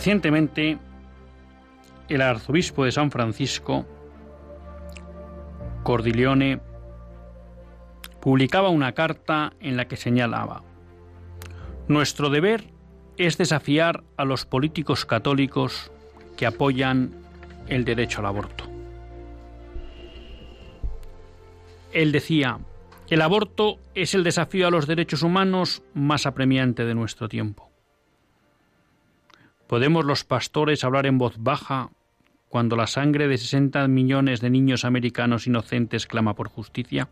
Recientemente, el arzobispo de San Francisco, Cordilione, publicaba una carta en la que señalaba, Nuestro deber es desafiar a los políticos católicos que apoyan el derecho al aborto. Él decía, el aborto es el desafío a los derechos humanos más apremiante de nuestro tiempo. ¿Podemos los pastores hablar en voz baja cuando la sangre de 60 millones de niños americanos inocentes clama por justicia?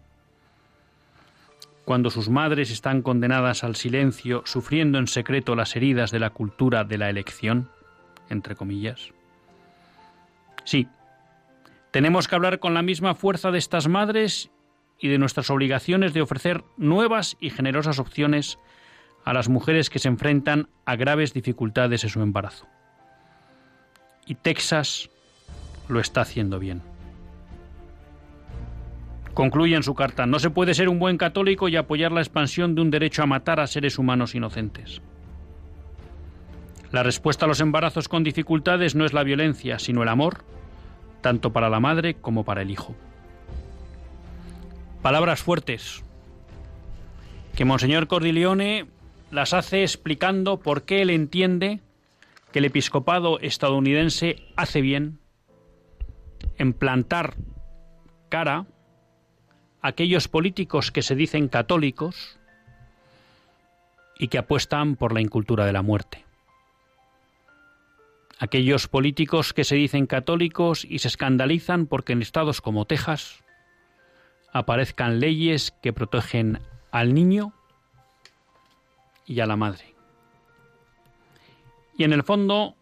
Cuando sus madres están condenadas al silencio, sufriendo en secreto las heridas de la cultura de la elección, entre comillas. Sí, tenemos que hablar con la misma fuerza de estas madres y de nuestras obligaciones de ofrecer nuevas y generosas opciones a las mujeres que se enfrentan a graves dificultades en su embarazo. Y Texas lo está haciendo bien. Concluye en su carta, no se puede ser un buen católico y apoyar la expansión de un derecho a matar a seres humanos inocentes. La respuesta a los embarazos con dificultades no es la violencia, sino el amor, tanto para la madre como para el hijo. Palabras fuertes que Monseñor Cordilione las hace explicando por qué él entiende que el episcopado estadounidense hace bien en plantar cara a aquellos políticos que se dicen católicos y que apuestan por la incultura de la muerte. Aquellos políticos que se dicen católicos y se escandalizan porque en estados como Texas aparezcan leyes que protegen al niño y a la madre. Y en el fondo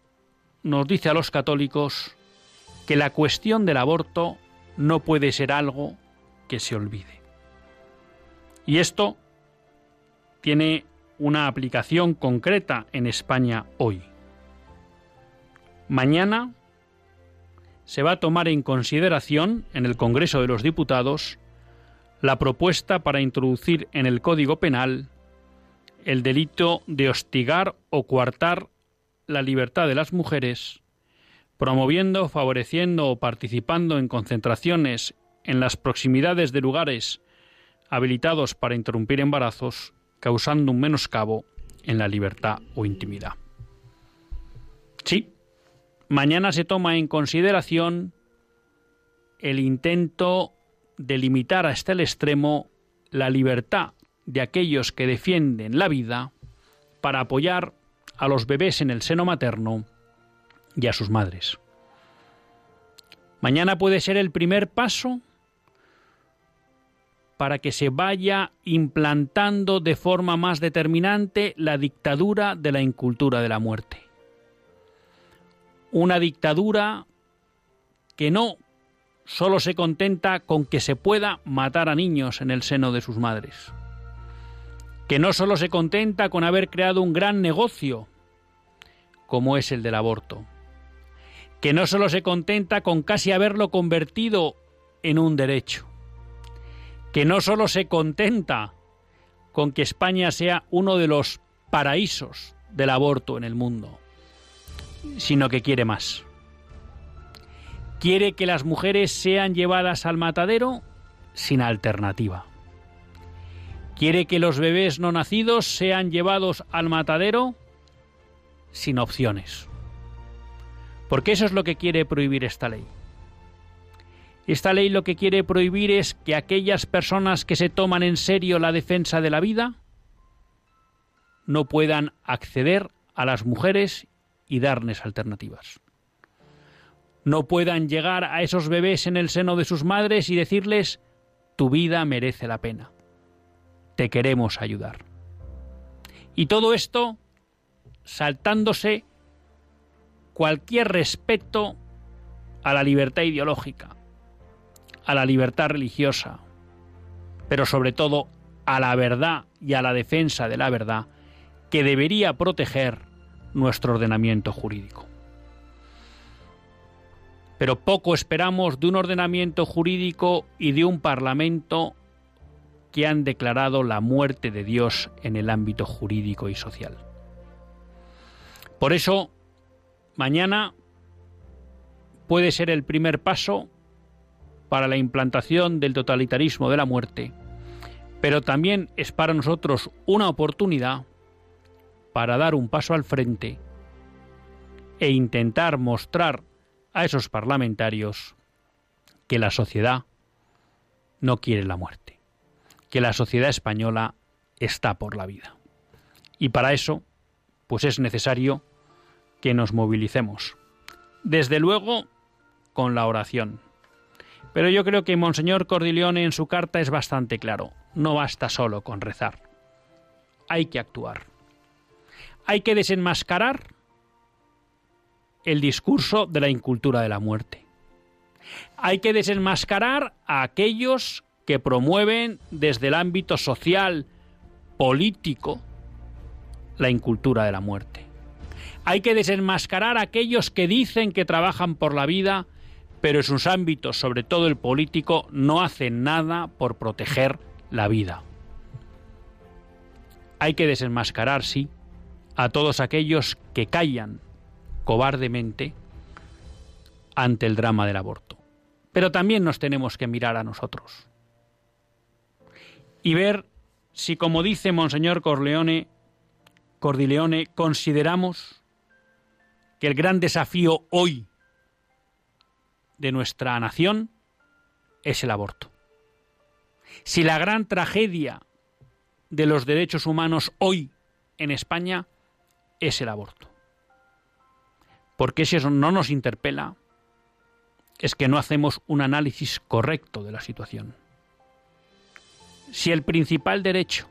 nos dice a los católicos que la cuestión del aborto no puede ser algo que se olvide. Y esto tiene una aplicación concreta en España hoy. Mañana se va a tomar en consideración en el Congreso de los Diputados la propuesta para introducir en el Código Penal el delito de hostigar o coartar la libertad de las mujeres, promoviendo, favoreciendo o participando en concentraciones en las proximidades de lugares habilitados para interrumpir embarazos, causando un menoscabo en la libertad o intimidad. Sí, mañana se toma en consideración el intento de limitar hasta el extremo la libertad de aquellos que defienden la vida para apoyar a los bebés en el seno materno y a sus madres. Mañana puede ser el primer paso para que se vaya implantando de forma más determinante la dictadura de la incultura de la muerte. Una dictadura que no solo se contenta con que se pueda matar a niños en el seno de sus madres que no solo se contenta con haber creado un gran negocio, como es el del aborto, que no solo se contenta con casi haberlo convertido en un derecho, que no solo se contenta con que España sea uno de los paraísos del aborto en el mundo, sino que quiere más. Quiere que las mujeres sean llevadas al matadero sin alternativa quiere que los bebés no nacidos sean llevados al matadero sin opciones. Porque eso es lo que quiere prohibir esta ley. Esta ley lo que quiere prohibir es que aquellas personas que se toman en serio la defensa de la vida no puedan acceder a las mujeres y darles alternativas. No puedan llegar a esos bebés en el seno de sus madres y decirles, tu vida merece la pena. Te queremos ayudar. Y todo esto saltándose cualquier respeto a la libertad ideológica, a la libertad religiosa, pero sobre todo a la verdad y a la defensa de la verdad que debería proteger nuestro ordenamiento jurídico. Pero poco esperamos de un ordenamiento jurídico y de un parlamento que han declarado la muerte de Dios en el ámbito jurídico y social. Por eso, mañana puede ser el primer paso para la implantación del totalitarismo de la muerte, pero también es para nosotros una oportunidad para dar un paso al frente e intentar mostrar a esos parlamentarios que la sociedad no quiere la muerte, que la sociedad española está por la vida. Y para eso, pues es necesario que nos movilicemos. Desde luego, con la oración. Pero yo creo que Monseñor Cordileone en su carta es bastante claro. No basta solo con rezar. Hay que actuar. Hay que desenmascarar el discurso de la incultura de la muerte. Hay que desenmascarar a aquellos que promueven desde el ámbito social, político, la incultura de la muerte. Hay que desenmascarar a aquellos que dicen que trabajan por la vida, pero en sus ámbitos, sobre todo el político, no hacen nada por proteger la vida. Hay que desenmascarar, sí, a todos aquellos que callan cobardemente ante el drama del aborto. Pero también nos tenemos que mirar a nosotros y ver si, como dice Monseñor Corleone, Cordileone, consideramos que el gran desafío hoy de nuestra nación es el aborto. Si la gran tragedia de los derechos humanos hoy en España es el aborto. Porque si eso no nos interpela, es que no hacemos un análisis correcto de la situación. Si el principal derecho,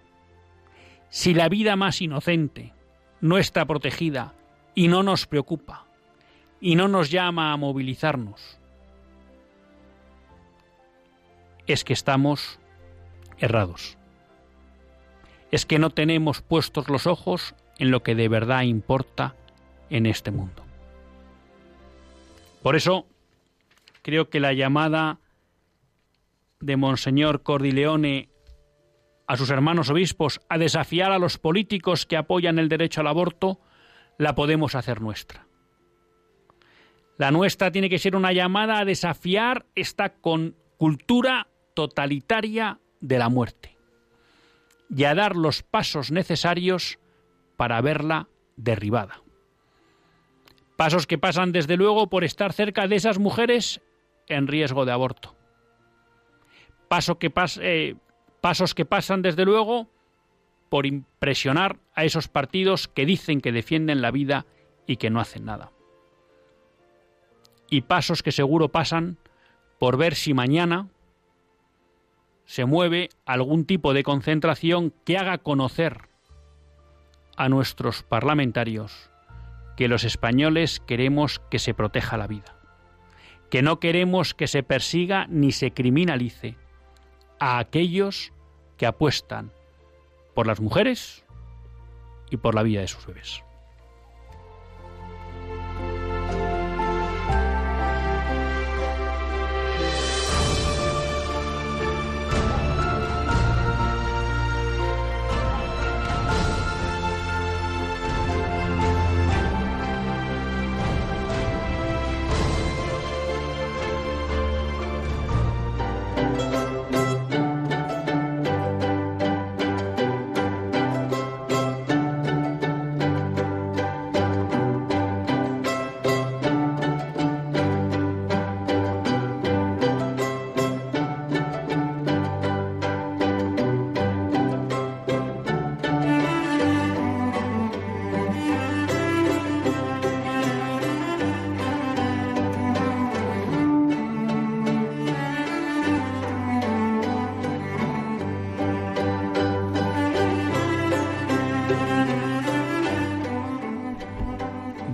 si la vida más inocente no está protegida y no nos preocupa y no nos llama a movilizarnos, es que estamos errados. Es que no tenemos puestos los ojos en lo que de verdad importa en este mundo. Por eso creo que la llamada de Monseñor Cordileone a sus hermanos obispos a desafiar a los políticos que apoyan el derecho al aborto la podemos hacer nuestra. La nuestra tiene que ser una llamada a desafiar esta cultura totalitaria de la muerte y a dar los pasos necesarios para verla derribada. Pasos que pasan desde luego por estar cerca de esas mujeres en riesgo de aborto. Paso que eh, pasos que pasan desde luego por impresionar a esos partidos que dicen que defienden la vida y que no hacen nada. Y pasos que seguro pasan por ver si mañana se mueve algún tipo de concentración que haga conocer a nuestros parlamentarios que los españoles queremos que se proteja la vida, que no queremos que se persiga ni se criminalice a aquellos que apuestan por las mujeres y por la vida de sus bebés.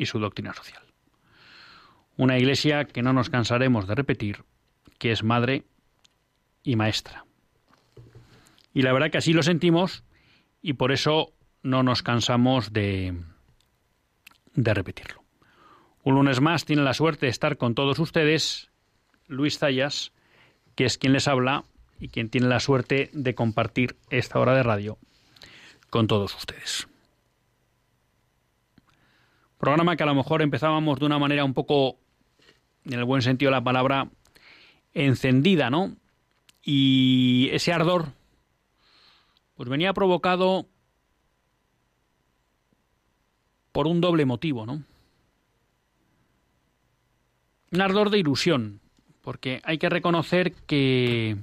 y su doctrina social. Una Iglesia que no nos cansaremos de repetir, que es madre y maestra. Y la verdad que así lo sentimos y por eso no nos cansamos de, de repetirlo. Un lunes más tiene la suerte de estar con todos ustedes Luis Zayas, que es quien les habla y quien tiene la suerte de compartir esta hora de radio con todos ustedes. Programa que a lo mejor empezábamos de una manera un poco, en el buen sentido de la palabra, encendida, ¿no? Y ese ardor, pues venía provocado por un doble motivo, ¿no? Un ardor de ilusión, porque hay que reconocer que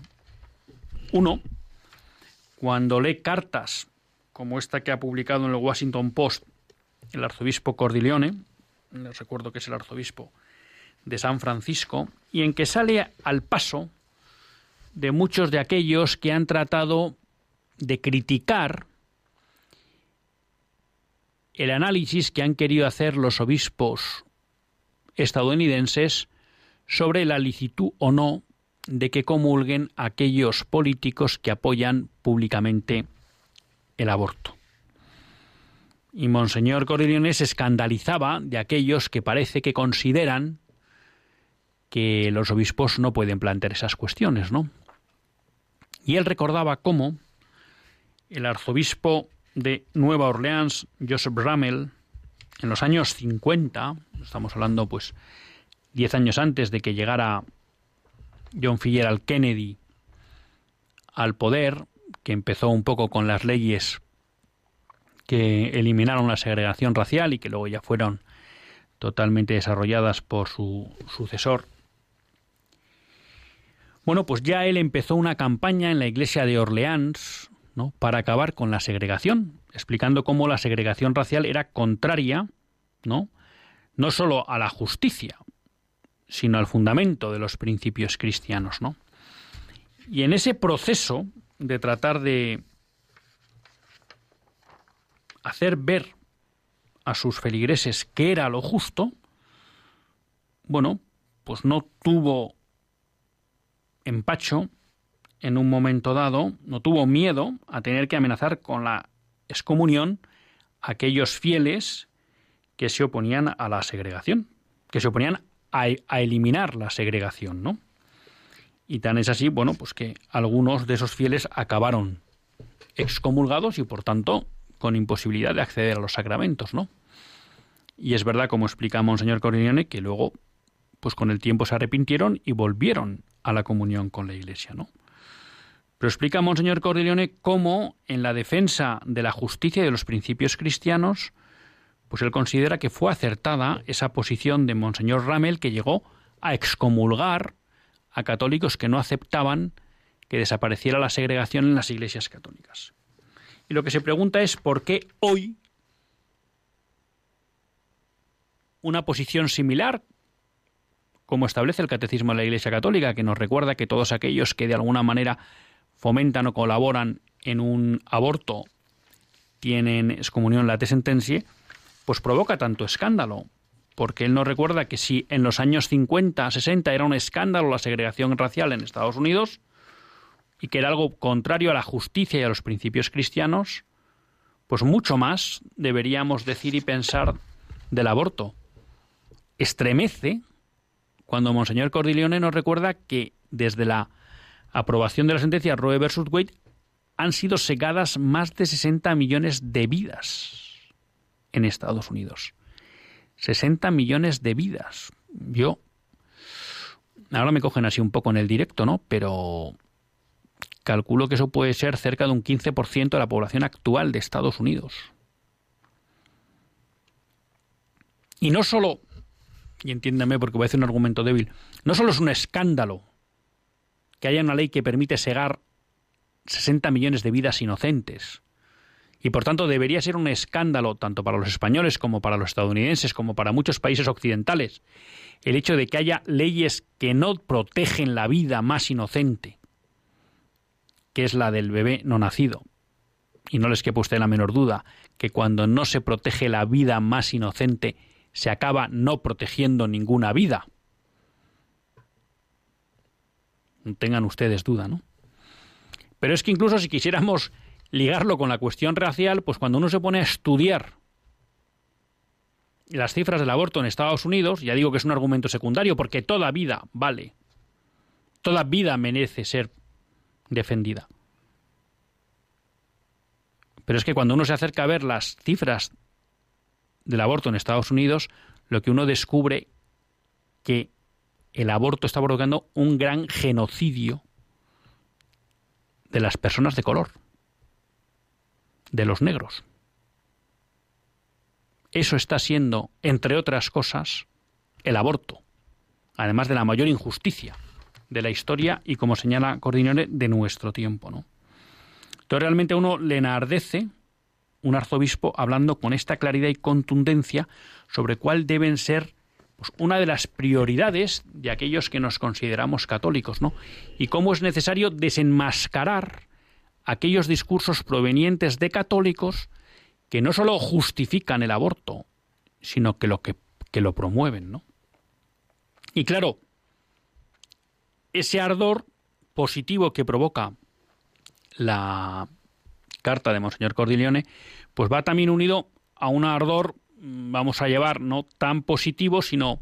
uno, cuando lee cartas como esta que ha publicado en el Washington Post el arzobispo Cordilione, les recuerdo que es el arzobispo de San Francisco, y en que sale al paso de muchos de aquellos que han tratado de criticar el análisis que han querido hacer los obispos estadounidenses sobre la licitud o no de que comulguen aquellos políticos que apoyan públicamente el aborto. Y Monseñor Cordileone se escandalizaba de aquellos que parece que consideran que los obispos no pueden plantear esas cuestiones, ¿no? Y él recordaba cómo el arzobispo de Nueva Orleans, Joseph Ramel, en los años 50, estamos hablando pues diez años antes de que llegara John Fitzgerald Kennedy al poder, que empezó un poco con las leyes que eliminaron la segregación racial y que luego ya fueron totalmente desarrolladas por su sucesor. Bueno, pues ya él empezó una campaña en la iglesia de Orleans ¿no? para acabar con la segregación, explicando cómo la segregación racial era contraria, ¿no? no solo a la justicia, sino al fundamento de los principios cristianos, ¿no? Y en ese proceso de tratar de hacer ver a sus feligreses que era lo justo, bueno, pues no tuvo empacho en un momento dado, no tuvo miedo a tener que amenazar con la excomunión a aquellos fieles que se oponían a la segregación, que se oponían a, a eliminar la segregación, ¿no? Y tan es así, bueno, pues que algunos de esos fieles acabaron excomulgados y por tanto con imposibilidad de acceder a los sacramentos, ¿no? Y es verdad, como explica Monseñor Corinione, que luego, pues con el tiempo se arrepintieron y volvieron a la comunión con la Iglesia, ¿no? Pero explica Monseñor Cordileone cómo, en la defensa de la justicia y de los principios cristianos, pues él considera que fue acertada esa posición de Monseñor Ramel que llegó a excomulgar a católicos que no aceptaban que desapareciera la segregación en las iglesias católicas. Y lo que se pregunta es por qué hoy una posición similar, como establece el Catecismo de la Iglesia Católica, que nos recuerda que todos aquellos que de alguna manera fomentan o colaboran en un aborto tienen excomunión late sentencia, pues provoca tanto escándalo, porque él nos recuerda que si en los años 50, 60 era un escándalo la segregación racial en Estados Unidos y que era algo contrario a la justicia y a los principios cristianos, pues mucho más deberíamos decir y pensar del aborto. Estremece cuando Monseñor Cordileone nos recuerda que desde la aprobación de la sentencia Roe versus Wade han sido segadas más de 60 millones de vidas en Estados Unidos. 60 millones de vidas. Yo, ahora me cogen así un poco en el directo, ¿no? Pero calculo que eso puede ser cerca de un 15% de la población actual de Estados Unidos. Y no solo, y entiéndame porque voy a hacer un argumento débil, no solo es un escándalo que haya una ley que permite segar 60 millones de vidas inocentes, y por tanto debería ser un escándalo tanto para los españoles como para los estadounidenses como para muchos países occidentales el hecho de que haya leyes que no protegen la vida más inocente, que es la del bebé no nacido. Y no les quepa usted la menor duda que cuando no se protege la vida más inocente, se acaba no protegiendo ninguna vida. Tengan ustedes duda, ¿no? Pero es que incluso si quisiéramos ligarlo con la cuestión racial, pues cuando uno se pone a estudiar las cifras del aborto en Estados Unidos, ya digo que es un argumento secundario, porque toda vida vale, toda vida merece ser defendida. Pero es que cuando uno se acerca a ver las cifras del aborto en Estados Unidos, lo que uno descubre que el aborto está provocando un gran genocidio de las personas de color de los negros. Eso está siendo, entre otras cosas, el aborto, además de la mayor injusticia de la historia y, como señala Cordinone, de nuestro tiempo. ¿no? Entonces realmente a uno le enardece un arzobispo hablando con esta claridad y contundencia sobre cuál deben ser pues, una de las prioridades de aquellos que nos consideramos católicos, ¿no? Y cómo es necesario desenmascarar aquellos discursos provenientes de católicos que no solo justifican el aborto, sino que lo, que, lo promueven, ¿no? Y claro, ese ardor positivo que provoca la carta de Monseñor Cordileone, pues va también unido a un ardor, mm, vamos a llevar, no tan positivo, sino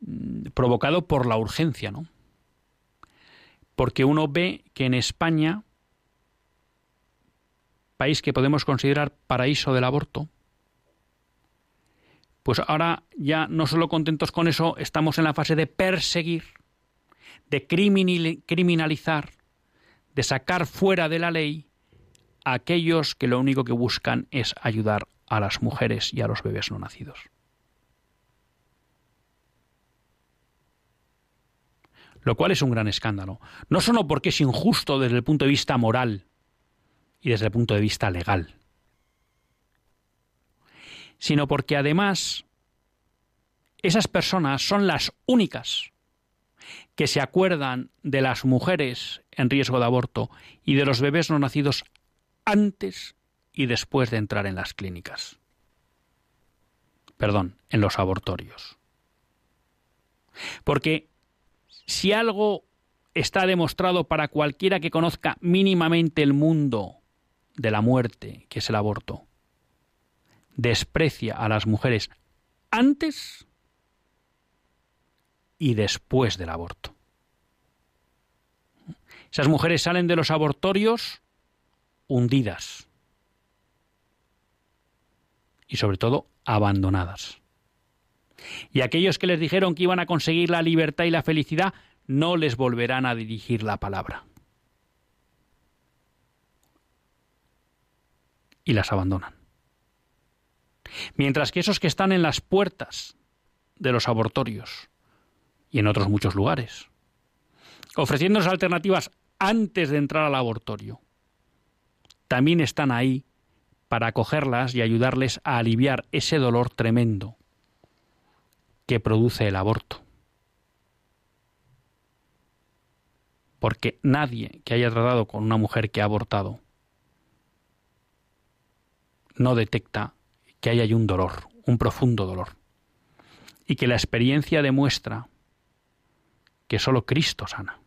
mm, provocado por la urgencia, ¿no? Porque uno ve que en España país que podemos considerar paraíso del aborto, pues ahora ya no solo contentos con eso, estamos en la fase de perseguir, de criminalizar, de sacar fuera de la ley a aquellos que lo único que buscan es ayudar a las mujeres y a los bebés no nacidos. Lo cual es un gran escándalo. No solo porque es injusto desde el punto de vista moral, y desde el punto de vista legal, sino porque además esas personas son las únicas que se acuerdan de las mujeres en riesgo de aborto y de los bebés no nacidos antes y después de entrar en las clínicas. Perdón, en los abortorios. Porque si algo está demostrado para cualquiera que conozca mínimamente el mundo de la muerte, que es el aborto, desprecia a las mujeres antes y después del aborto. Esas mujeres salen de los abortorios hundidas y sobre todo abandonadas. Y aquellos que les dijeron que iban a conseguir la libertad y la felicidad no les volverán a dirigir la palabra. y las abandonan. Mientras que esos que están en las puertas de los abortorios y en otros muchos lugares, ofreciéndonos alternativas antes de entrar al abortorio, también están ahí para acogerlas y ayudarles a aliviar ese dolor tremendo que produce el aborto. Porque nadie que haya tratado con una mujer que ha abortado no detecta que hay un dolor, un profundo dolor. Y que la experiencia demuestra que solo Cristo sana.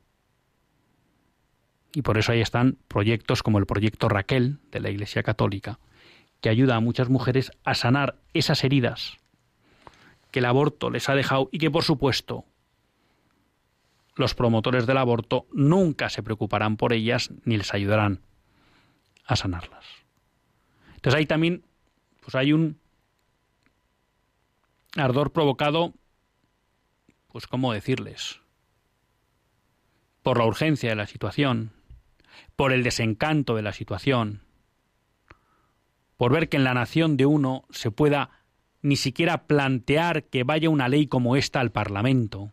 Y por eso ahí están proyectos como el proyecto Raquel de la Iglesia Católica, que ayuda a muchas mujeres a sanar esas heridas que el aborto les ha dejado y que por supuesto los promotores del aborto nunca se preocuparán por ellas ni les ayudarán a sanarlas. Entonces ahí también pues hay un ardor provocado, pues cómo decirles, por la urgencia de la situación, por el desencanto de la situación, por ver que en la nación de uno se pueda ni siquiera plantear que vaya una ley como esta al Parlamento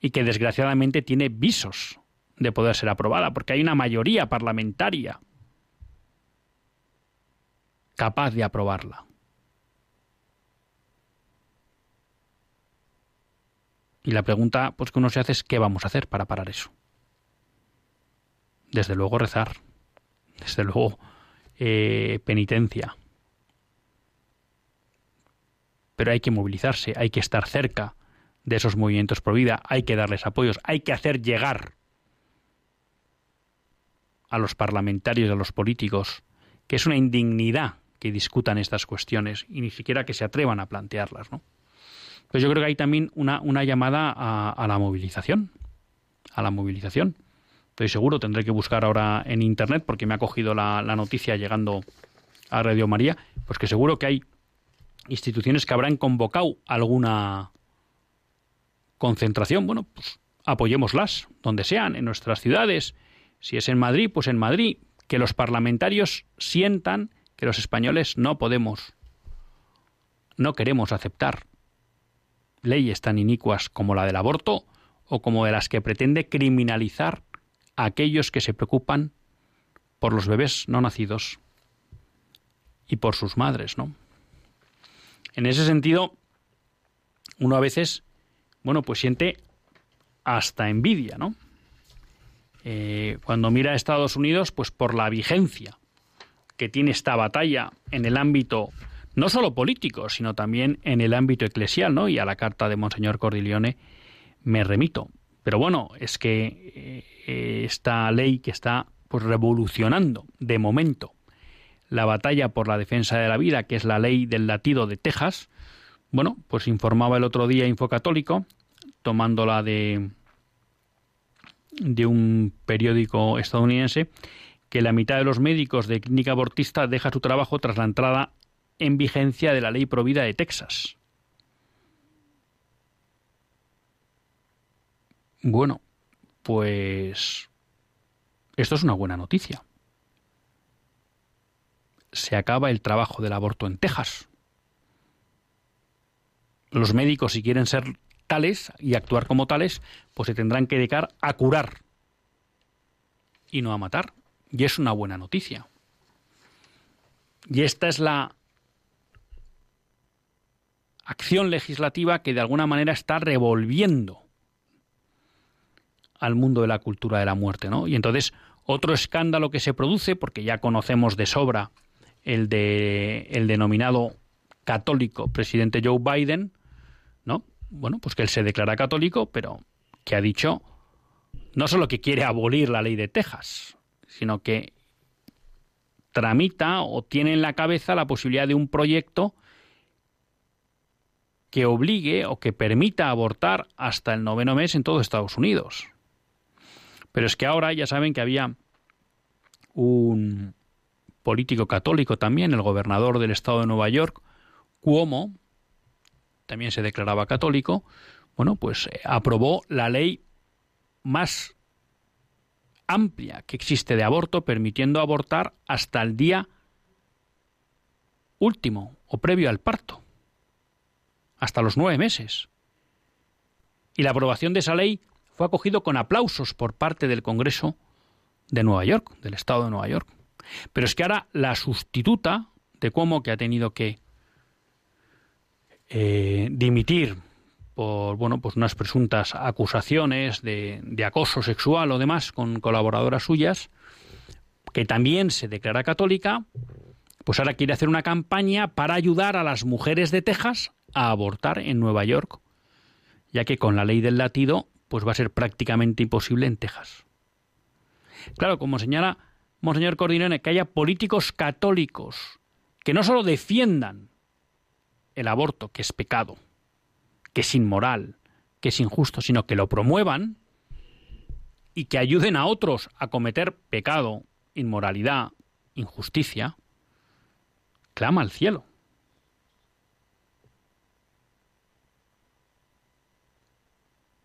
y que desgraciadamente tiene visos de poder ser aprobada, porque hay una mayoría parlamentaria capaz de aprobarla. Y la pregunta pues, que uno se hace es ¿qué vamos a hacer para parar eso? Desde luego rezar, desde luego eh, penitencia. Pero hay que movilizarse, hay que estar cerca de esos movimientos pro vida, hay que darles apoyos, hay que hacer llegar a los parlamentarios y a los políticos que es una indignidad que discutan estas cuestiones y ni siquiera que se atrevan a plantearlas, ¿no? Pues yo creo que hay también una, una llamada a, la movilización, a la movilización. Estoy seguro, tendré que buscar ahora en internet porque me ha cogido la, la noticia llegando a Radio María, pues que seguro que hay instituciones que habrán convocado alguna concentración. Bueno, pues apoyémoslas, donde sean, en nuestras ciudades. Si es en Madrid, pues en Madrid. Que los parlamentarios sientan que los españoles no podemos, no queremos aceptar leyes tan inicuas como la del aborto o como de las que pretende criminalizar a aquellos que se preocupan por los bebés no nacidos y por sus madres, ¿no? En ese sentido, uno a veces, bueno, pues siente hasta envidia, ¿no? Eh, cuando mira a Estados Unidos, pues por la vigencia que tiene esta batalla en el ámbito no solo político, sino también en el ámbito eclesial, ¿no? Y a la carta de Monseñor Cordileone me remito. Pero bueno, es que eh, esta ley que está pues revolucionando de momento la batalla por la defensa de la vida, que es la ley del latido de Texas, bueno, pues informaba el otro día Infocatólico, tomándola de de un periódico estadounidense, que la mitad de los médicos de clínica abortista deja su trabajo tras la entrada en vigencia de la ley provida de Texas. Bueno, pues esto es una buena noticia. Se acaba el trabajo del aborto en Texas. Los médicos, si quieren ser tales y actuar como tales, pues se tendrán que dedicar a curar y no a matar. Y es una buena noticia. Y esta es la acción legislativa que de alguna manera está revolviendo al mundo de la cultura de la muerte, ¿no? Y entonces otro escándalo que se produce, porque ya conocemos de sobra el de el denominado católico presidente Joe Biden, ¿no? Bueno, pues que él se declara católico, pero que ha dicho no solo que quiere abolir la ley de Texas, sino que tramita o tiene en la cabeza la posibilidad de un proyecto que obligue o que permita abortar hasta el noveno mes en todo Estados Unidos. Pero es que ahora ya saben que había un político católico también, el gobernador del estado de Nueva York, Cuomo, también se declaraba católico, bueno, pues eh, aprobó la ley más amplia que existe de aborto, permitiendo abortar hasta el día último o previo al parto hasta los nueve meses. Y la aprobación de esa ley fue acogido con aplausos por parte del Congreso de Nueva York, del Estado de Nueva York. Pero es que ahora la sustituta de Cuomo, que ha tenido que eh, dimitir por bueno, pues unas presuntas acusaciones de, de acoso sexual o demás con colaboradoras suyas, que también se declara católica, pues ahora quiere hacer una campaña para ayudar a las mujeres de Texas a abortar en Nueva York, ya que con la ley del latido pues va a ser prácticamente imposible en Texas. Claro, como señala Monseñor Cordinone, que haya políticos católicos que no solo defiendan el aborto, que es pecado, que es inmoral, que es injusto, sino que lo promuevan y que ayuden a otros a cometer pecado, inmoralidad, injusticia, clama al cielo.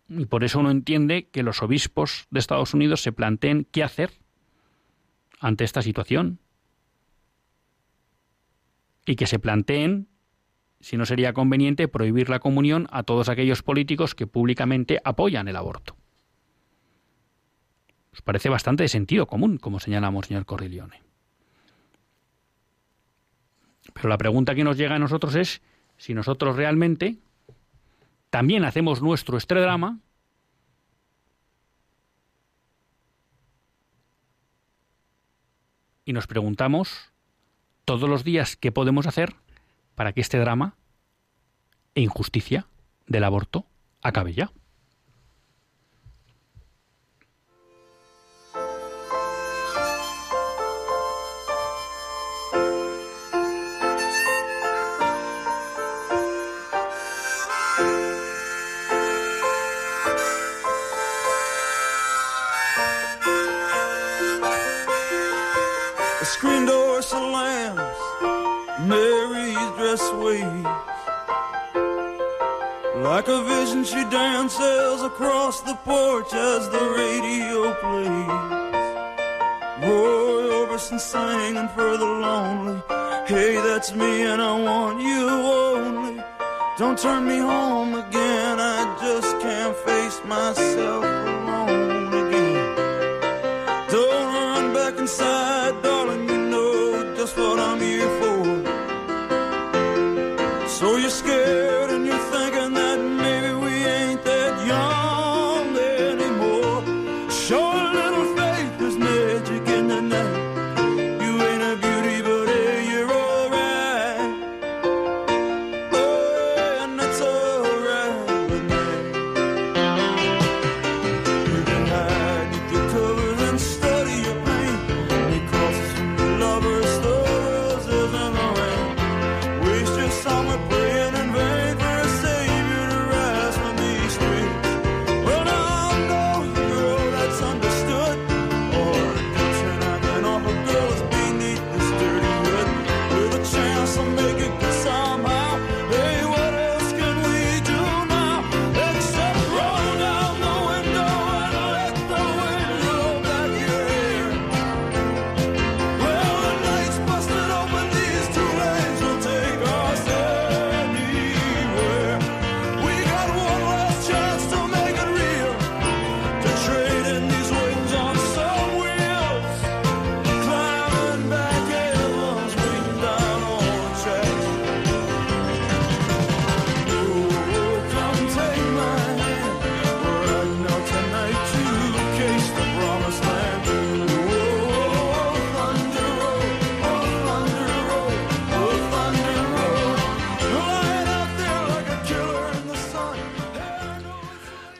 Y por eso uno entiende que los obispos de Estados Unidos se planteen qué hacer ante esta situación. Y que se planteen si no sería conveniente prohibir la comunión a todos aquellos políticos que públicamente apoyan el aborto. Os parece bastante de sentido común, como señalamos, señor Corrilione. Pero la pregunta que nos llega a nosotros es si nosotros realmente también hacemos nuestro este drama y nos preguntamos todos los días qué podemos hacer para que este drama e injusticia del aborto acabe ya. Like a vision, she dances across the porch as the radio plays. Roy Orbison singing for the lonely. Hey, that's me, and I want you only. Don't turn me home again, I just can't face myself alone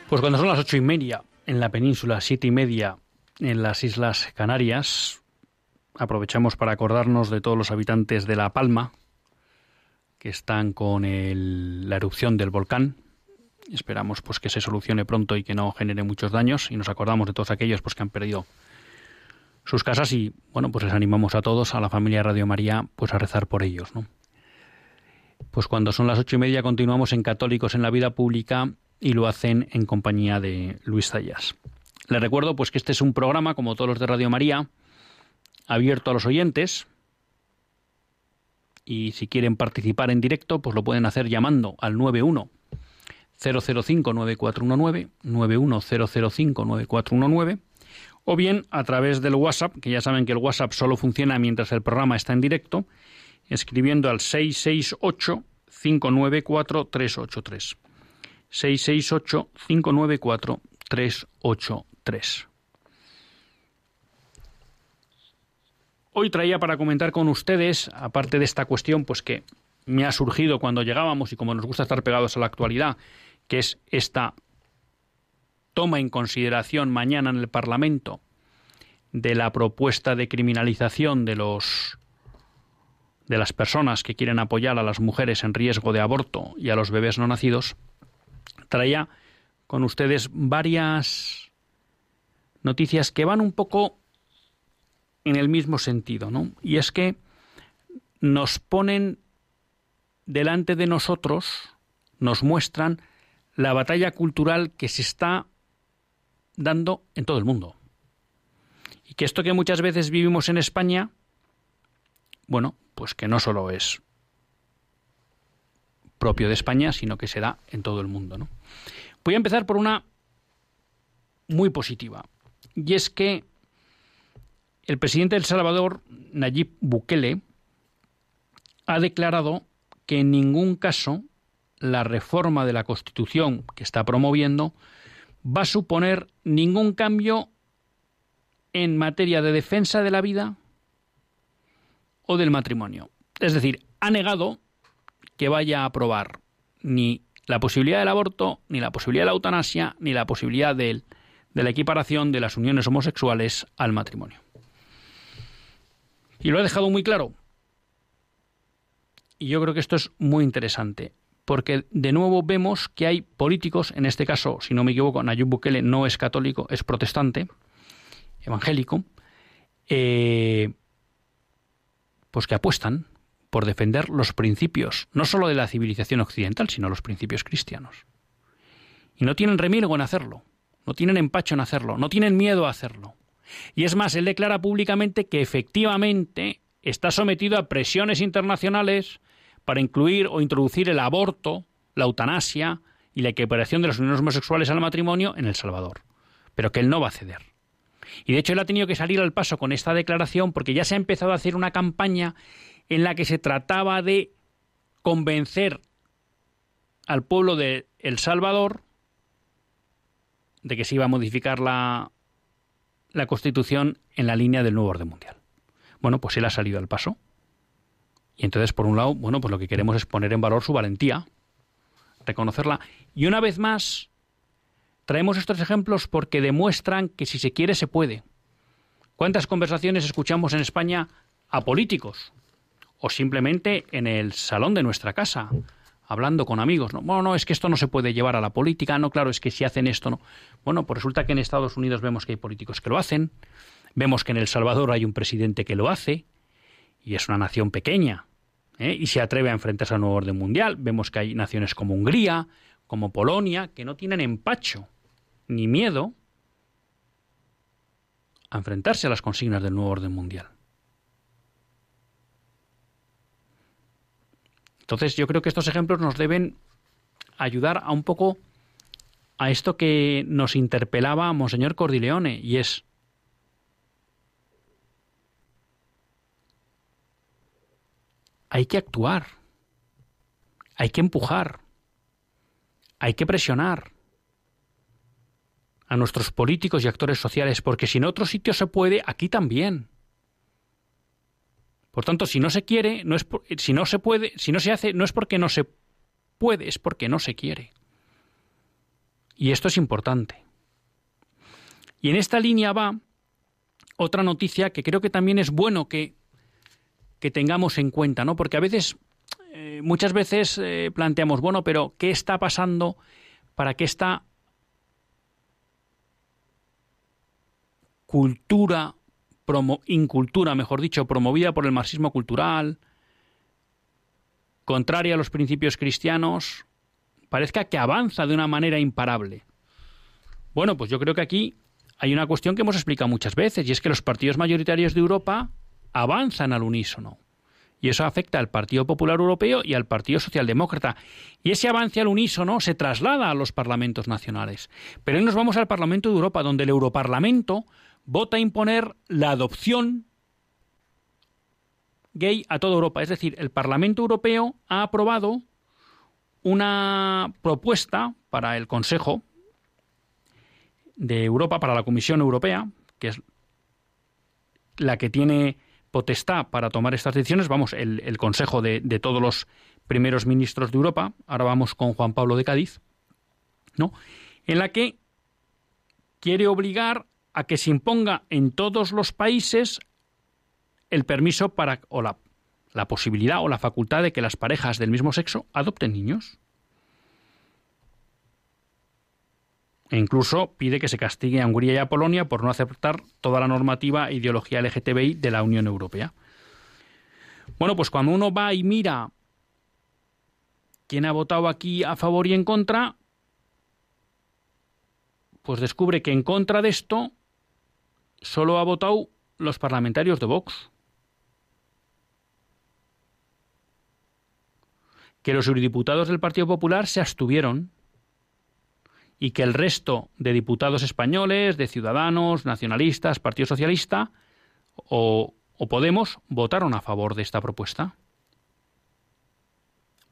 Pues cuando son las ocho y media en la península, siete y media en las Islas Canarias, aprovechamos para acordarnos de todos los habitantes de La Palma que están con la erupción del volcán. Esperamos pues que se solucione pronto y que no genere muchos daños y nos acordamos de todos aquellos pues que han perdido sus casas y bueno, pues les animamos a todos, a la familia Radio María, pues a rezar por ellos, ¿no? Pues cuando son las ocho y media continuamos en Católicos en la Vida Pública y lo hacen en compañía de Luis Zayas. Les recuerdo pues que este es un programa, como todos los de Radio María, abierto a los oyentes. Y si quieren participar en directo, pues lo pueden hacer llamando al 91 005 9419 91005 9419 o bien a través del WhatsApp, que ya saben que el WhatsApp solo funciona mientras el programa está en directo, escribiendo al 668 594 383. 668-594-383. Hoy traía para comentar con ustedes, aparte de esta cuestión, pues que me ha surgido cuando llegábamos y como nos gusta estar pegados a la actualidad, que es esta toma en consideración mañana en el Parlamento de la propuesta de criminalización de los de las personas que quieren apoyar a las mujeres en riesgo de aborto y a los bebés no nacidos, traía con ustedes varias noticias que van un poco en el mismo sentido, ¿no? Y es que nos ponen delante de nosotros, nos muestran la batalla cultural que se está dando en todo el mundo. Y que esto que muchas veces vivimos en España, bueno, pues que no solo es propio de España, sino que se da en todo el mundo. ¿no? Voy a empezar por una muy positiva, y es que el presidente de El Salvador, Nayib Bukele, ha declarado que en ningún caso la reforma de la Constitución que está promoviendo va a suponer ningún cambio en materia de defensa de la vida o del matrimonio. Es decir, ha negado que vaya a aprobar ni la posibilidad del aborto, ni la posibilidad de la eutanasia, ni la posibilidad de, la equiparación de las uniones homosexuales al matrimonio. Y lo ha dejado muy claro. Y yo creo que esto es muy interesante, porque de nuevo vemos que hay políticos, en este caso, si no me equivoco, Nayib Bukele no es católico, es protestante, evangélico, eh, pues que apuestan por defender los principios, no solo de la civilización occidental, sino los principios cristianos. Y no tienen remilgo en hacerlo, no tienen empacho en hacerlo, no tienen miedo a hacerlo. Y es más, él declara públicamente que efectivamente está sometido a presiones internacionales para incluir o introducir el aborto, la eutanasia y la equiparación de los uniones homosexuales al matrimonio en El Salvador, pero que él no va a ceder. Y de hecho él ha tenido que salir al paso con esta declaración porque ya se ha empezado a hacer una campaña en la que se trataba de convencer al pueblo de El Salvador de que se iba a modificar la, la Constitución en la línea del nuevo orden mundial. Bueno, pues él ha salido al paso. Y entonces, por un lado, bueno, pues lo que queremos es poner en valor su valentía, reconocerla. Y una vez más, traemos estos ejemplos porque demuestran que si se quiere, se puede. ¿Cuántas conversaciones escuchamos en España a políticos? O simplemente en el salón de nuestra casa, hablando con amigos. No, bueno, no, es que esto no se puede llevar a la política. No, claro, es que si hacen esto, no. Bueno, pues resulta que en Estados Unidos vemos que hay políticos que lo hacen. Vemos que en El Salvador hay un presidente que lo hace. Y es una nación pequeña. ¿eh? Y se atreve a enfrentarse al nuevo orden mundial. Vemos que hay naciones como Hungría, como Polonia, que no tienen empacho ni miedo a enfrentarse a las consignas del nuevo orden mundial. Entonces yo creo que estos ejemplos nos deben ayudar a un poco a esto que nos interpelaba Monseñor Cordileone, y es hay que actuar, hay que empujar, hay que presionar a nuestros políticos y actores sociales, porque si en otros sitios se puede, aquí también. Por tanto, si no se quiere, no es si no se puede, si no se hace, no es porque no se puede, es porque no se quiere. Y esto es importante. Y en esta línea va otra noticia que creo que también es bueno que, que tengamos en cuenta, ¿no? Porque a veces, eh, muchas veces eh, planteamos, bueno, pero ¿qué está pasando para que esta cultura incultura, mejor dicho, promovida por el marxismo cultural, contraria a los principios cristianos, parezca que avanza de una manera imparable. Bueno, pues yo creo que aquí hay una cuestión que hemos explicado muchas veces, y es que los partidos mayoritarios de Europa avanzan al unísono. Y eso afecta al Partido Popular Europeo y al Partido Socialdemócrata. Y ese avance al unísono se traslada a los parlamentos nacionales. Pero hoy nos vamos al Parlamento de Europa, donde el Europarlamento vota a imponer la adopción gay a toda Europa. Es decir, el Parlamento Europeo ha aprobado una propuesta para el Consejo de Europa, para la Comisión Europea, que es la que tiene potestad para tomar estas decisiones, vamos, el, Consejo de, de, todos los primeros ministros de Europa, ahora vamos con Juan Pablo de Cádiz, ¿no? En la que quiere obligar a que se imponga en todos los países el permiso para o la, la posibilidad o la facultad de que las parejas del mismo sexo adopten niños. E incluso pide que se castigue a Hungría y a Polonia por no aceptar toda la normativa e ideología LGTBI de la Unión Europea. Bueno, pues cuando uno va y mira quién ha votado aquí a favor y en contra, pues descubre que en contra de esto solo ha votado los parlamentarios de Vox. que los eurodiputados del Partido Popular se abstuvieron y que el resto de diputados españoles, de ciudadanos, nacionalistas, Partido Socialista o, o Podemos votaron a favor de esta propuesta.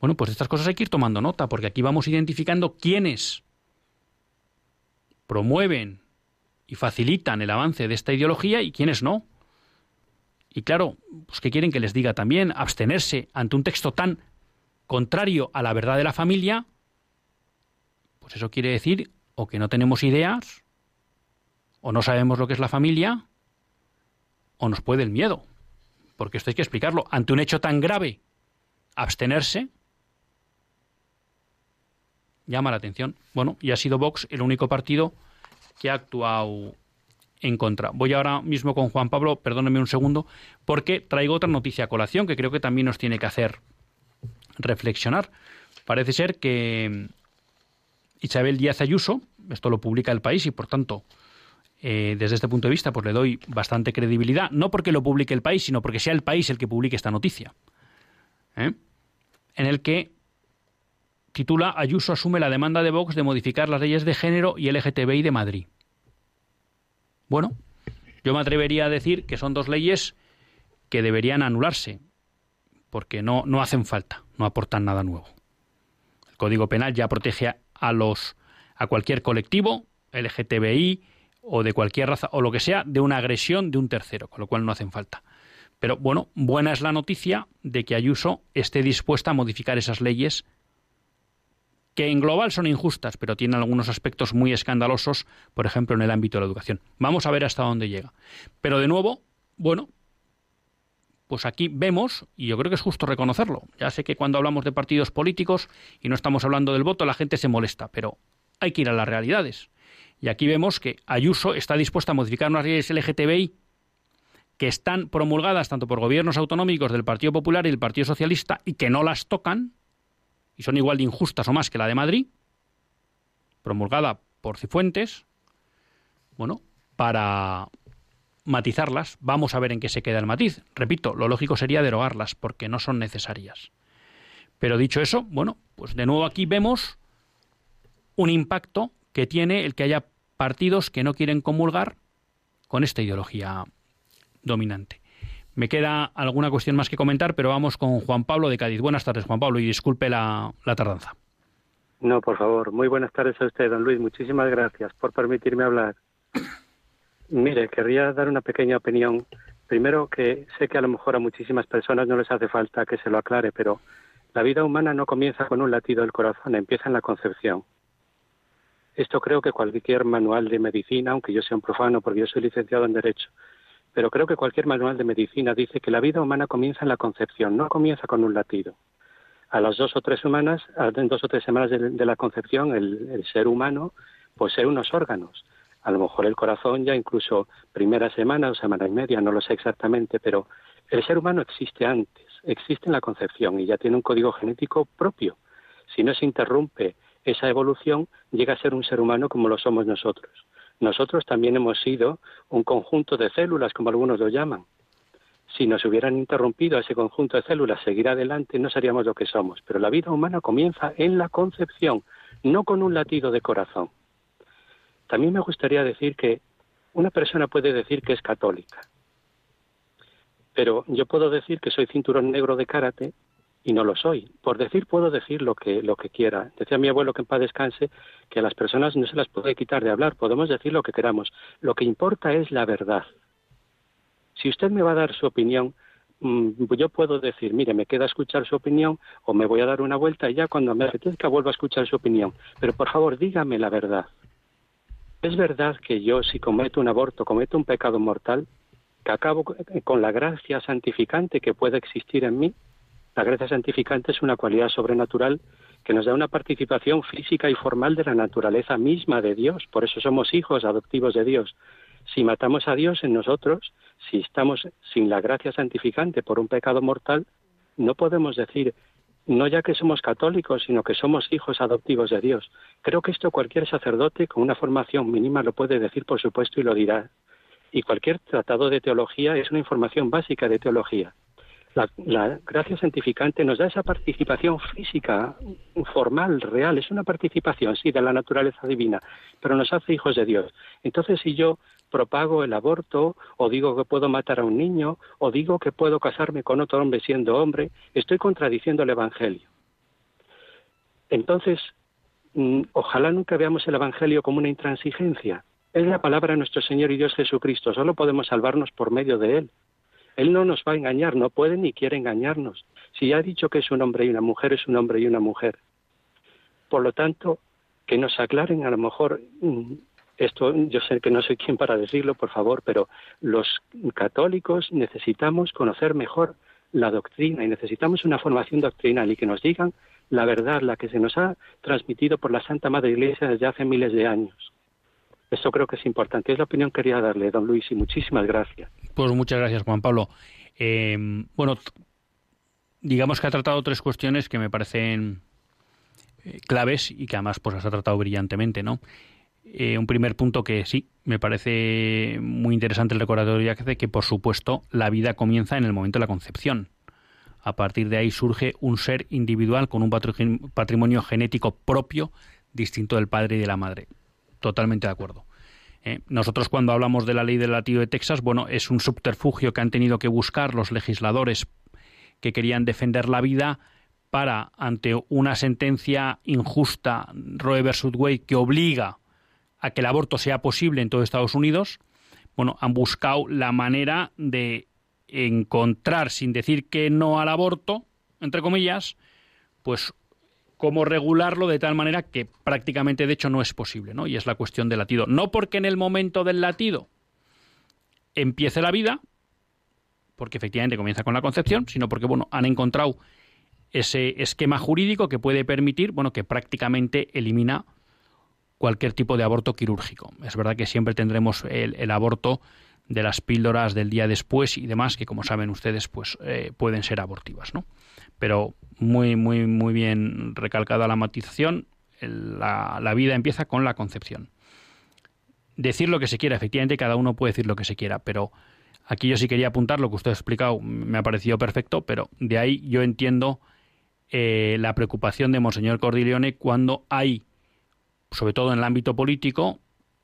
Bueno, pues de estas cosas hay que ir tomando nota, porque aquí vamos identificando quiénes promueven y facilitan el avance de esta ideología y quiénes no. Y claro, pues ¿qué quieren que les diga también? Abstenerse ante un texto tan contrario a la verdad de la familia, pues eso quiere decir o que no tenemos ideas, o no sabemos lo que es la familia, o nos puede el miedo. Porque esto hay que explicarlo. Ante un hecho tan grave, abstenerse llama la atención. Bueno, y ha sido Vox el único partido que ha actuado en contra. Voy ahora mismo con Juan Pablo, perdóneme un segundo, porque traigo otra noticia a colación que creo que también nos tiene que hacer reflexionar. Parece ser que Isabel Díaz Ayuso, esto lo publica el país y por tanto eh, desde este punto de vista pues le doy bastante credibilidad, no porque lo publique el país, sino porque sea el país el que publique esta noticia, ¿eh? en el que titula Ayuso asume la demanda de Vox de modificar las leyes de género y LGTBI de Madrid. Bueno, yo me atrevería a decir que son dos leyes que deberían anularse, porque no, no hacen falta, no aportan nada nuevo. El Código Penal ya protege a, los a cualquier colectivo, LGTBI o de cualquier raza o lo que sea, de una agresión de un tercero, con lo cual no hacen falta. Pero bueno, buena es la noticia de que Ayuso esté dispuesta a modificar esas leyes que en global son injustas, pero tienen algunos aspectos muy escandalosos, por ejemplo, en el ámbito de la educación. Vamos a ver hasta dónde llega. Pero de nuevo, bueno, pues aquí vemos, y yo creo que es justo reconocerlo, ya sé que cuando hablamos de partidos políticos y no estamos hablando del voto, la gente se molesta, pero hay que ir a las realidades. Y aquí vemos que Ayuso está dispuesta a modificar unas leyes LGTBI que están promulgadas tanto por gobiernos autonómicos del Partido Popular y del Partido Socialista y que no las tocan, y son igual de injustas o más que la de Madrid, promulgada por Cifuentes, bueno, para matizarlas, vamos a ver en qué se queda el matiz. Repito, lo lógico sería derogarlas porque no son necesarias. Pero dicho eso, bueno, pues de nuevo aquí vemos un impacto que tiene el que haya partidos que no quieren comulgar con esta ideología dominante. Me queda alguna cuestión más que comentar, pero vamos con Juan Pablo de Cádiz. Buenas tardes, Juan Pablo, y disculpe la, tardanza. No, por favor. Muy buenas tardes a usted, don Luis. Muchísimas gracias por permitirme hablar. Mire, querría dar una pequeña opinión. Primero, que sé que a lo mejor a muchísimas personas no les hace falta que se lo aclare, pero la vida humana no comienza con un latido del corazón, empieza en la concepción. Esto creo que cualquier manual de medicina, aunque yo sea un profano porque yo soy licenciado en Derecho, pero creo que cualquier manual de medicina dice que la vida humana comienza en la concepción, no comienza con un latido. A las dos o tres semanas, en dos o tres semanas de, la concepción, el, ser humano posee unos órganos. A lo mejor el corazón ya incluso primera semana o semana y media, no lo sé exactamente, pero el ser humano existe antes, existe en la concepción y ya tiene un código genético propio. Si no se interrumpe esa evolución, llega a ser un ser humano como lo somos nosotros. Nosotros también hemos sido un conjunto de células, como algunos lo llaman. Si nos hubieran interrumpido ese conjunto de células seguir adelante, no seríamos lo que somos. Pero la vida humana comienza en la concepción, no con un latido de corazón. También me gustaría decir que una persona puede decir que es católica, pero yo puedo decir que soy cinturón negro de karate y no lo soy. Por decir puedo decir lo que, lo que quiera. Decía mi abuelo que en paz descanse que a las personas no se las puede quitar de hablar, podemos decir lo que queramos. Lo que importa es la verdad. Si usted me va a dar su opinión, mm, yo puedo decir, mire, me queda escuchar su opinión o me voy a dar una vuelta y ya cuando me apetezca vuelvo a escuchar su opinión. Pero por favor, dígame la verdad. ¿Es verdad que yo si cometo un aborto, cometo un pecado mortal, que acabo con la gracia santificante que puede existir en mí? La gracia santificante es una cualidad sobrenatural que nos da una participación física y formal de la naturaleza misma de Dios. Por eso somos hijos adoptivos de Dios. Si matamos a Dios en nosotros, si estamos sin la gracia santificante por un pecado mortal, no podemos decir, no ya que somos católicos, sino que somos hijos adoptivos de Dios. Creo que esto cualquier sacerdote con una formación mínima lo puede decir, por supuesto, y lo dirá. Y cualquier tratado de teología es una información básica de teología. La, gracia santificante nos da esa participación física, formal, real, es una participación, sí, de la naturaleza divina, pero nos hace hijos de Dios. Entonces, si yo propago el aborto, o digo que puedo matar a un niño, o digo que puedo casarme con otro hombre siendo hombre, estoy contradiciendo el Evangelio. Entonces, mm, ojalá nunca veamos el Evangelio como una intransigencia. Es la palabra de nuestro Señor y Dios Jesucristo, solo podemos salvarnos por medio de Él. Él no nos va a engañar, no puede ni quiere engañarnos. Si ha dicho que es un hombre y una mujer, es un hombre y una mujer. Por lo tanto, que nos aclaren a lo mejor mm, esto, yo sé que no soy quien para decirlo, por favor, pero los católicos necesitamos conocer mejor la doctrina y necesitamos una formación doctrinal y que nos digan la verdad, la que se nos ha transmitido por la Santa Madre Iglesia desde hace miles de años. Eso creo que es importante. Es la opinión que quería darle, don Luis, y muchísimas gracias. Pues muchas gracias, Juan Pablo. Eh, bueno, digamos que ha tratado tres cuestiones que me parecen eh, claves y que además pues las ha tratado brillantemente, ¿no? Eh, un primer punto que sí, me parece muy interesante el recordatorio que hace que, por supuesto, la vida comienza en el momento de la concepción. A partir de ahí surge un ser individual con un patrimonio genético propio, distinto del padre y de la madre. Totalmente de acuerdo. Eh, nosotros cuando hablamos de la ley del latido de Texas, bueno, es un subterfugio que han tenido que buscar los legisladores que querían defender la vida para, ante una sentencia injusta, Roe versus Wade, que obliga a que el aborto sea posible en todo Estados Unidos, bueno, han buscado la manera de encontrar, sin decir que no al aborto, entre comillas, pues cómo regularlo de tal manera que prácticamente de hecho no es posible, ¿no? Y es la cuestión del latido. No porque en el momento del latido empiece la vida, porque efectivamente comienza con la concepción, sino porque bueno, han encontrado ese esquema jurídico que puede permitir, bueno, que prácticamente elimina cualquier tipo de aborto quirúrgico. Es verdad que siempre tendremos el, aborto de las píldoras del día después y demás, que como saben ustedes, pues eh, pueden ser abortivas, ¿no? Pero muy, muy, muy bien recalcada la matización, la, la vida empieza con la concepción. Decir lo que se quiera, efectivamente cada uno puede decir lo que se quiera, pero aquí yo sí quería apuntar lo que usted ha explicado, me ha parecido perfecto, pero de ahí yo entiendo eh, la preocupación de Monseñor Cordileone cuando hay sobre todo en el ámbito político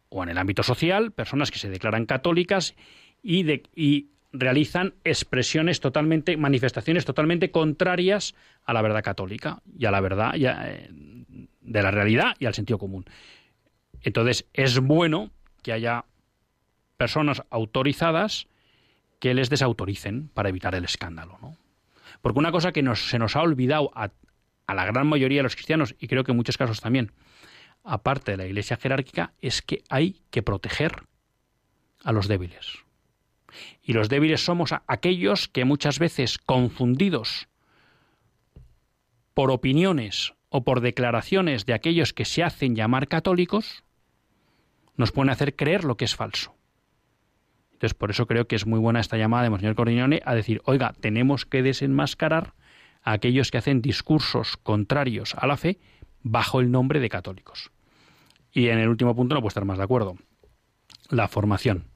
o en el ámbito social, personas que se declaran católicas y, de, y realizan expresiones totalmente, manifestaciones totalmente contrarias a la verdad católica y a la verdad eh, de la realidad y al sentido común. Entonces, es bueno que haya personas autorizadas que les desautoricen para evitar el escándalo, ¿no? Porque una cosa que se nos ha olvidado a, a la gran mayoría de los cristianos, y creo que en muchos casos también, aparte de la iglesia jerárquica, es que hay que proteger a los débiles. Y los débiles somos aquellos que muchas veces confundidos por opiniones o por declaraciones de aquellos que se hacen llamar católicos, nos pueden hacer creer lo que es falso. Entonces, por eso creo que es muy buena esta llamada de Monseñor Cordiñone a decir, oiga, tenemos que desenmascarar a aquellos que hacen discursos contrarios a la fe bajo el nombre de católicos. Y en el último punto no puedo estar más de acuerdo. La formación.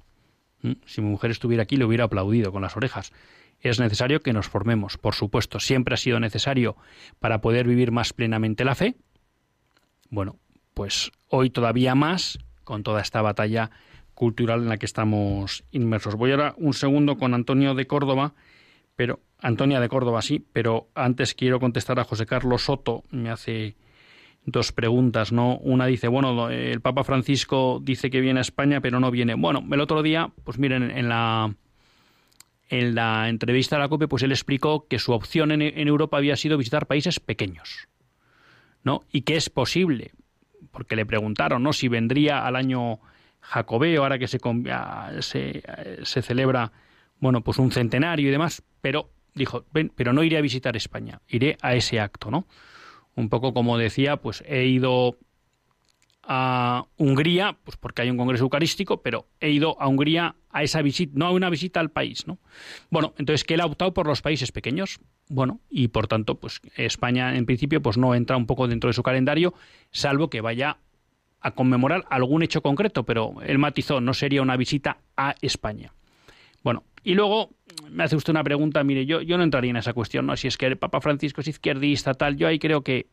Si mi mujer estuviera aquí le hubiera aplaudido con las orejas. Es necesario que nos formemos, por supuesto. Siempre ha sido necesario para poder vivir más plenamente la fe. Bueno, pues hoy todavía más con toda esta batalla cultural en la que estamos inmersos. Voy ahora un segundo con Antonio de Córdoba, pero Antonia de Córdoba sí, pero antes quiero contestar a José Carlos Soto, me hace dos preguntas, ¿no? Una dice, bueno, el Papa Francisco dice que viene a España, pero no viene. Bueno, el otro día, pues miren, en la en la entrevista a la COPE, pues él explicó que su opción en, Europa había sido visitar países pequeños, ¿no? Y que es posible, porque le preguntaron, ¿no? Si vendría al año jacobeo, ahora que se, se, se celebra, bueno, pues un centenario y demás, pero dijo, ven, pero no iré a visitar España, iré a ese acto, ¿no? Un poco como decía, pues he ido a Hungría, pues porque hay un congreso eucarístico, pero he ido a Hungría a esa visita, no a una visita al país, ¿no? Bueno, entonces que él ha optado por los países pequeños, bueno, y por tanto, pues España en principio pues no entra un poco dentro de su calendario, salvo que vaya a conmemorar algún hecho concreto, pero él matizó, no sería una visita a España. Bueno, y luego me hace usted una pregunta, mire, yo, yo no entraría en esa cuestión, ¿no? Si es que el Papa Francisco es izquierdista, tal, yo ahí creo que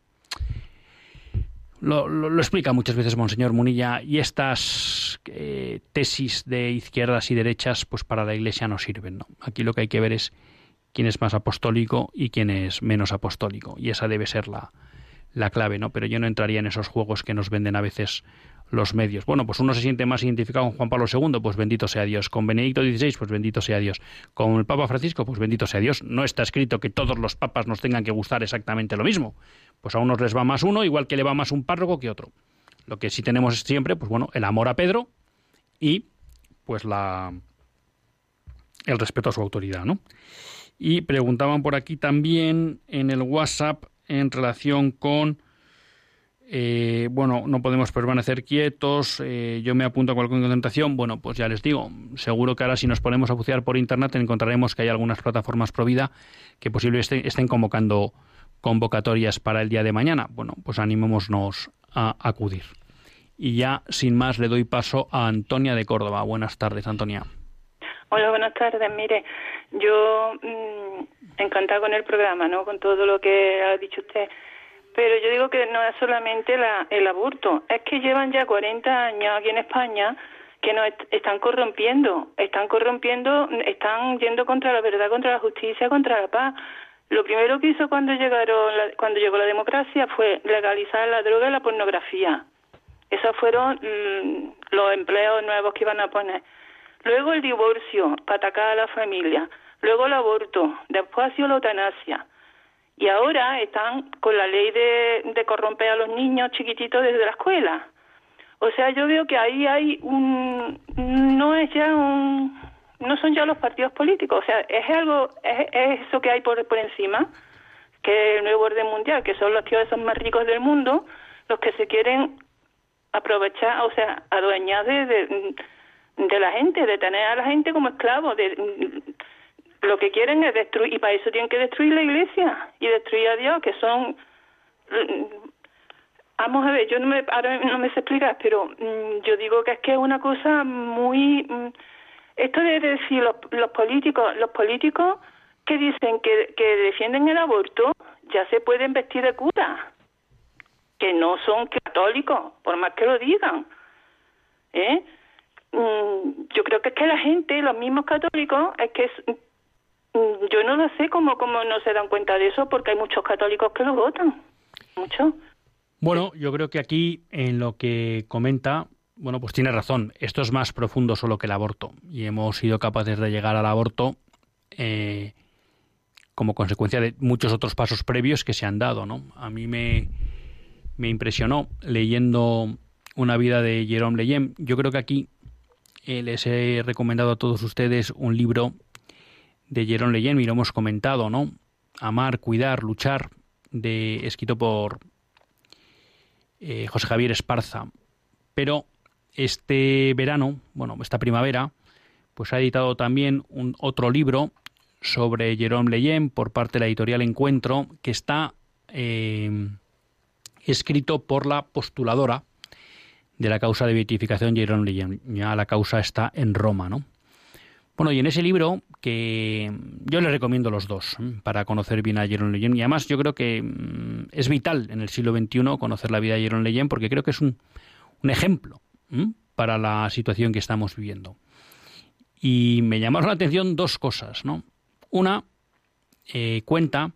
lo, lo, explica muchas veces Monseñor Munilla y estas eh, tesis de izquierdas y derechas pues para la Iglesia no sirven. ¿no? Aquí lo que hay que ver es quién es más apostólico y quién es menos apostólico y esa debe ser la, la clave, ¿no? Pero yo no entraría en esos juegos que nos venden a veces los medios. Bueno, pues uno se siente más identificado con Juan Pablo II, pues bendito sea Dios. Con Benedicto XVI, pues bendito sea Dios. Con el Papa Francisco, pues bendito sea Dios. No está escrito que todos los papas nos tengan que gustar exactamente lo mismo. Pues a unos les va más uno, igual que le va más un párroco que otro. Lo que sí tenemos siempre, pues bueno, el amor a Pedro y pues la el respeto a su autoridad, ¿no? Y preguntaban por aquí también en el WhatsApp en relación con eh, bueno, no podemos permanecer quietos, eh, yo me apunto a cualquier concentración, bueno, pues ya les digo, seguro que ahora si nos ponemos a bucear por Internet encontraremos que hay algunas plataformas pro vida que posiblemente estén convocando convocatorias para el día de mañana. Bueno, pues animémonos a acudir. Y ya, sin más, le doy paso a Antonia de Córdoba. Buenas tardes, Antonia. Hola, buenas tardes. Mire, yo mmm, encantada con el programa, ¿no? Con todo lo que ha dicho usted. Pero yo digo que no es solamente la, el aborto, es que llevan ya 40 años aquí en España que nos están corrompiendo, están corrompiendo, están yendo contra la verdad, contra la justicia, contra la paz. Lo primero que hizo cuando llegaron, cuando llegó la democracia fue legalizar la droga y la pornografía. Esos fueron mm, los empleos nuevos que iban a poner. Luego el divorcio para atacar a la familia. Luego el aborto. Después ha sido la eutanasia. Y ahora están con la ley de, corromper a los niños chiquititos desde la escuela. O sea, yo veo que ahí hay un... No es ya un... No son ya los partidos políticos. O sea, es algo... Es, eso que hay por, por encima, que es el nuevo orden mundial, que son los tíos más ricos del mundo, los que se quieren aprovechar, o sea, adueñar de, de la gente, de tener a la gente como esclavos, de lo que quieren es destruir, y para eso tienen que destruir la iglesia y destruir a Dios, que son... Vamos a ver, yo no me, ahora no me sé explicar, pero mm, yo digo que es que es una cosa muy... Mm, esto de decir los, los políticos, los políticos que dicen que, que defienden el aborto, ya se pueden vestir de cura, que no son católicos, por más que lo digan. ¿eh? Mm, yo creo que es que la gente, los mismos católicos, es que Mm, yo no lo sé cómo, cómo no se dan cuenta de eso, porque hay muchos católicos que lo votan. Mucho. Bueno, yo creo que aquí en lo que comenta, bueno, pues tiene razón. Esto es más profundo solo que el aborto. Y hemos sido capaces de llegar al aborto eh, como consecuencia de muchos otros pasos previos que se han dado, ¿no? A mí me, me impresionó leyendo una vida de Jerome Leyen. Yo creo que aquí eh, les he recomendado a todos ustedes un libro de Jerón Leyen, y lo hemos comentado, ¿no? Amar, cuidar, luchar, de, escrito por eh, José Javier Esparza. Pero este verano, bueno, esta primavera, pues ha editado también un otro libro sobre Jerome Leyen por parte de la editorial Encuentro, que está eh, escrito por la postuladora de la causa de beatificación Leyen. Ya la causa está en Roma, ¿no? Bueno, y en ese libro, que yo le recomiendo los dos para conocer bien a Jerome Leyen, y además yo creo que mm, es vital en el siglo XXI conocer la vida de Jerome Leyen, porque creo que es un, ejemplo para la situación que estamos viviendo. Y me llamaron la atención dos cosas, ¿no? Una, eh, cuenta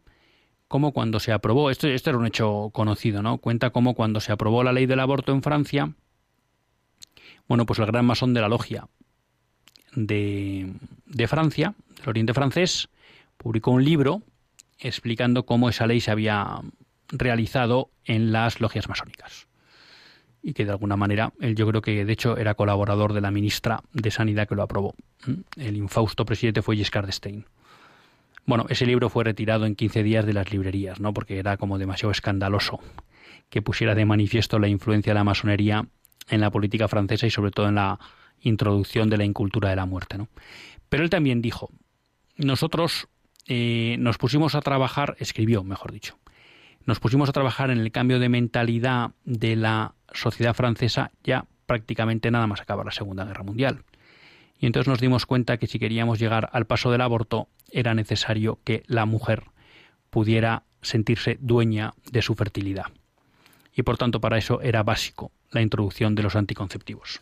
cómo cuando se aprobó, esto era un hecho conocido, ¿no? Cuenta cómo cuando se aprobó la ley del aborto en Francia, bueno, pues el gran masón de la logia, de, Francia, del Oriente francés, publicó un libro explicando cómo esa ley se había realizado en las logias masónicas. Y que de alguna manera, él yo creo que de hecho era colaborador de la ministra de Sanidad que lo aprobó. El infausto presidente fue Giscard d'Estaing. Bueno, ese libro fue retirado en 15 días de las librerías, ¿no? Porque era como demasiado escandaloso que pusiera de manifiesto la influencia de la masonería en la política francesa y sobre todo en la introducción de la incultura de la muerte. ¿no? Pero él también dijo, nosotros eh, nos pusimos a trabajar, escribió, mejor dicho, nos pusimos a trabajar en el cambio de mentalidad de la sociedad francesa ya prácticamente nada más acaba la Segunda Guerra Mundial. Y entonces nos dimos cuenta que si queríamos llegar al paso del aborto era necesario que la mujer pudiera sentirse dueña de su fertilidad. Y por tanto para eso era básico la introducción de los anticonceptivos.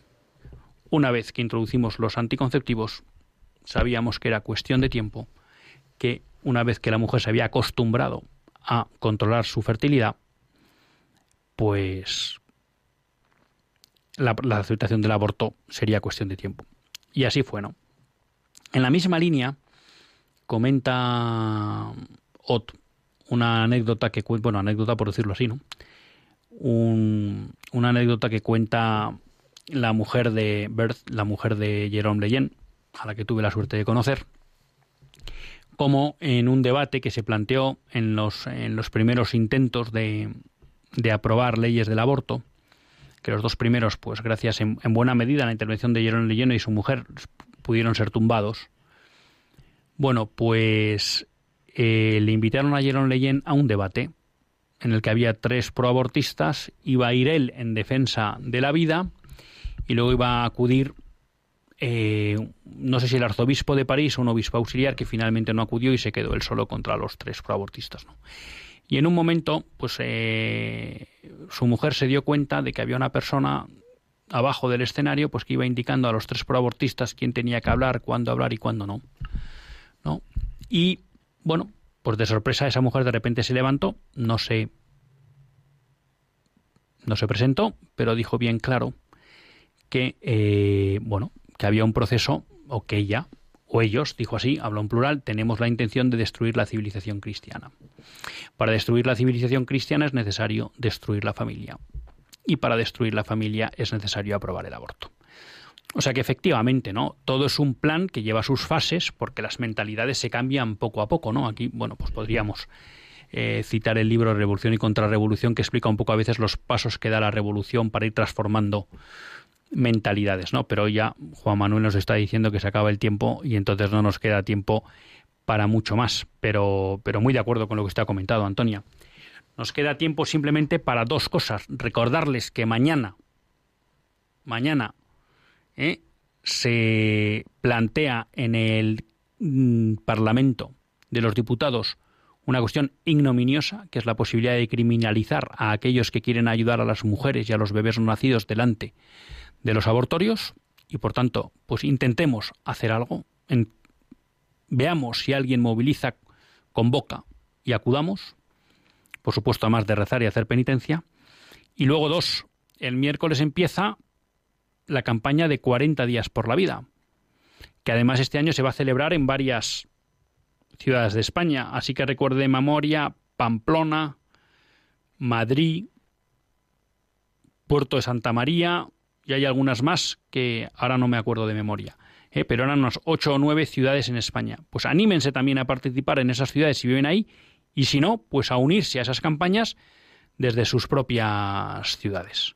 Una vez que introducimos los anticonceptivos, sabíamos que era cuestión de tiempo que una vez que la mujer se había acostumbrado a controlar su fertilidad, pues la, aceptación del aborto sería cuestión de tiempo. Y así fue, ¿no? En la misma línea comenta Ott una anécdota que bueno, anécdota por decirlo así, ¿no? Una anécdota que cuenta la mujer de Berth, la mujer de Jerome Leyen, a la que tuve la suerte de conocer, como en un debate que se planteó en los, en los primeros intentos de, de aprobar leyes del aborto, que los dos primeros, pues gracias en, buena medida a la intervención de Jerome Leyen y su mujer, pudieron ser tumbados. Bueno, pues eh, le invitaron a Jerome Leyen a un debate en el que había tres proabortistas, iba a ir él en defensa de la vida y luego iba a acudir eh, no sé si el arzobispo de París o un obispo auxiliar que finalmente no acudió y se quedó él solo contra los tres proabortistas. Y en un momento, pues eh, su mujer se dio cuenta de que había una persona abajo del escenario, pues que iba indicando a los tres proabortistas quién tenía que hablar, cuándo hablar y cuándo no. ¿no? Y bueno, pues de sorpresa esa mujer de repente se levantó, no se no se presentó, pero dijo bien claro que eh, bueno, que había un proceso o que ella o ellos, dijo así, habló en plural, tenemos la intención de destruir la civilización cristiana. Para destruir la civilización cristiana es necesario destruir la familia. Y para destruir la familia es necesario aprobar el aborto. O sea que efectivamente, ¿no? Todo es un plan que lleva sus fases porque las mentalidades se cambian poco a poco, ¿no? Aquí, bueno, pues podríamos eh, citar el libro Revolución y Contrarrevolución que explica un poco a veces los pasos que da la revolución para ir transformando mentalidades, ¿no? Pero ya Juan Manuel nos está diciendo que se acaba el tiempo y entonces no nos queda tiempo para mucho más, pero, pero muy de acuerdo con lo que usted ha comentado, Antonia. Nos queda tiempo simplemente para dos cosas. Recordarles que mañana, mañana, ¿eh? se plantea en el mm, Parlamento de los Diputados una cuestión ignominiosa, que es la posibilidad de criminalizar a aquellos que quieren ayudar a las mujeres y a los bebés no nacidos delante de los abortorios y por tanto, pues intentemos hacer algo, veamos si alguien moviliza, convoca y acudamos, por supuesto, además de rezar y hacer penitencia. Y luego dos, el miércoles empieza la campaña de 40 días por la vida, que además este año se va a celebrar en varias ciudades de España, así que recuerde memoria Pamplona, Madrid, Puerto de Santa María, y hay algunas más que ahora no me acuerdo de memoria. ¿eh? pero eran unas ocho o nueve ciudades en España. Pues anímense también a participar en esas ciudades si viven ahí y si no, pues a unirse a esas campañas desde sus propias ciudades.